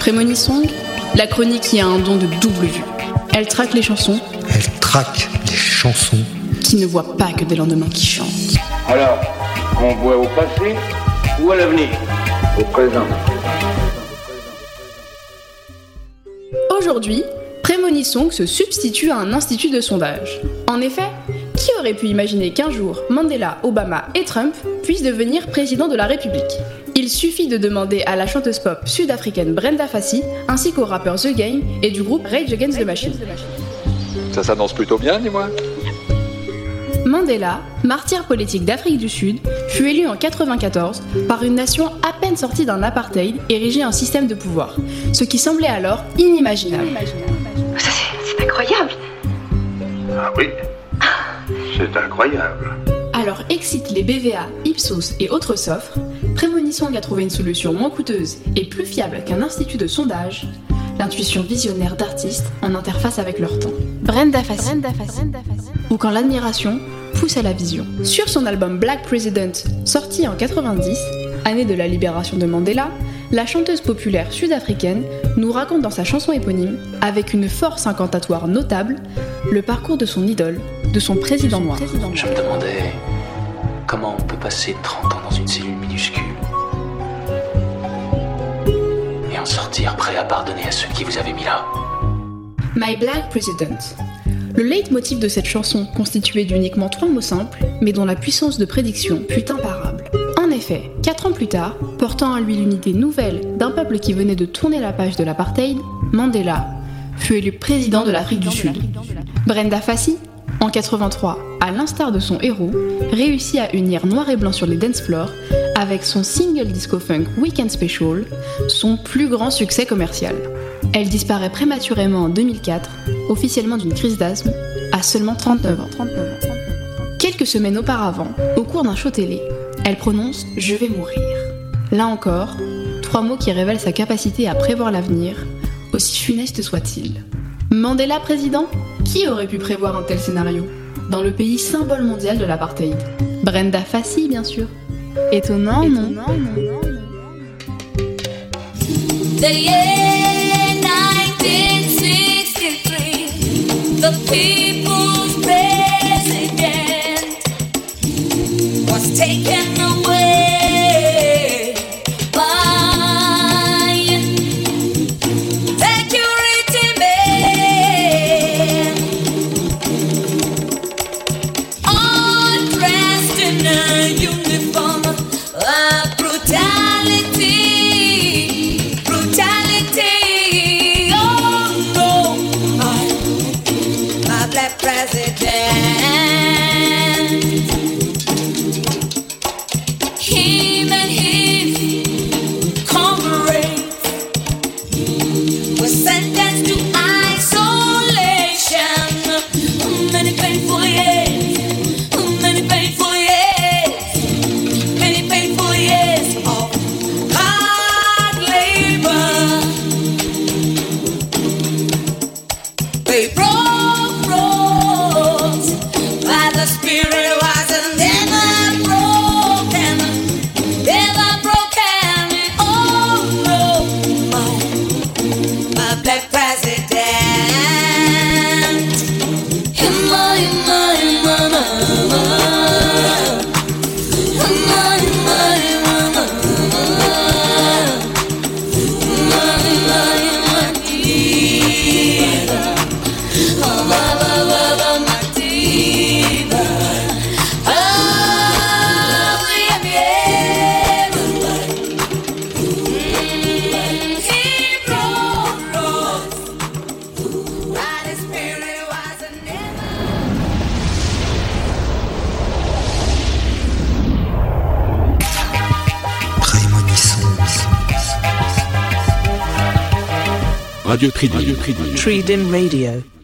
Prémonissong, la chronique qui a un don de double vue. Elle traque les chansons Elle traque les chansons. qui ne voient pas que des lendemains qui chantent. Alors, on voit au passé ou à l'avenir? Au présent. Aujourd'hui, Prémonissong se substitue à un institut de sondage. En effet, qui aurait pu imaginer qu'un jour, Mandela, Obama et Trump puissent devenir président de la République? Il suffit de demander à la chanteuse pop sud-africaine Brenda Fassie, ainsi qu'au rappeur The Game et du groupe Rage Against the Machine. Ça s'annonce plutôt bien, dis-moi. Mandela, martyr politique d'Afrique du Sud, fut élu en 94 par une nation à peine sortie d'un apartheid érigé en système de pouvoir, ce qui semblait alors inimaginable. C'est incroyable. Ah oui, c'est incroyable. Alors excite les BVA, Ipsos et autres s'offrent, Prémonissong a trouvé une solution moins coûteuse et plus fiable qu'un institut de sondage, l'intuition visionnaire d'artistes en interface avec leur temps. Brenda Fassie. Ou quand l'admiration pousse à la vision. Sur son album Black President, sorti en 90, année de la libération de Mandela, la chanteuse populaire sud-africaine nous raconte dans sa chanson éponyme, avec une force incantatoire notable, le parcours de son idole, de son président noir. Je me demandais comment on peut passer 30 ans dans une cellule minuscule et en sortir prêt à pardonner à ceux qui vous avaient mis là. My Black President. Le leitmotiv de cette chanson, constitué d'uniquement trois mots simples, mais dont la puissance de prédiction fut imparable. En effet, quatre ans plus tard, portant à lui l'unité nouvelle d'un peuple qui venait de tourner la page de l'apartheid, Mandela fut élu président de l'Afrique du Sud. Brenda Fassie, en 83, à l'instar de son héros, réussit à unir noir et blanc sur les dance floors avec son single disco funk Weekend Special, son plus grand succès commercial. Elle disparaît prématurément en 2004, officiellement d'une crise d'asthme, à seulement 39 ans. Quelques semaines auparavant, au cours d'un show télé, elle prononce Je vais mourir. Là encore, trois mots qui révèlent sa capacité à prévoir l'avenir, aussi funeste soit-il. Mandela président? Qui aurait pu prévoir un tel scénario Dans le pays symbole mondial de l'apartheid. Brenda Fassie, bien sûr. Étonnant, non The year 1963, the black president. Yeah, my, my, my, my, my. Radio Tridim. Radio Tridim Radio.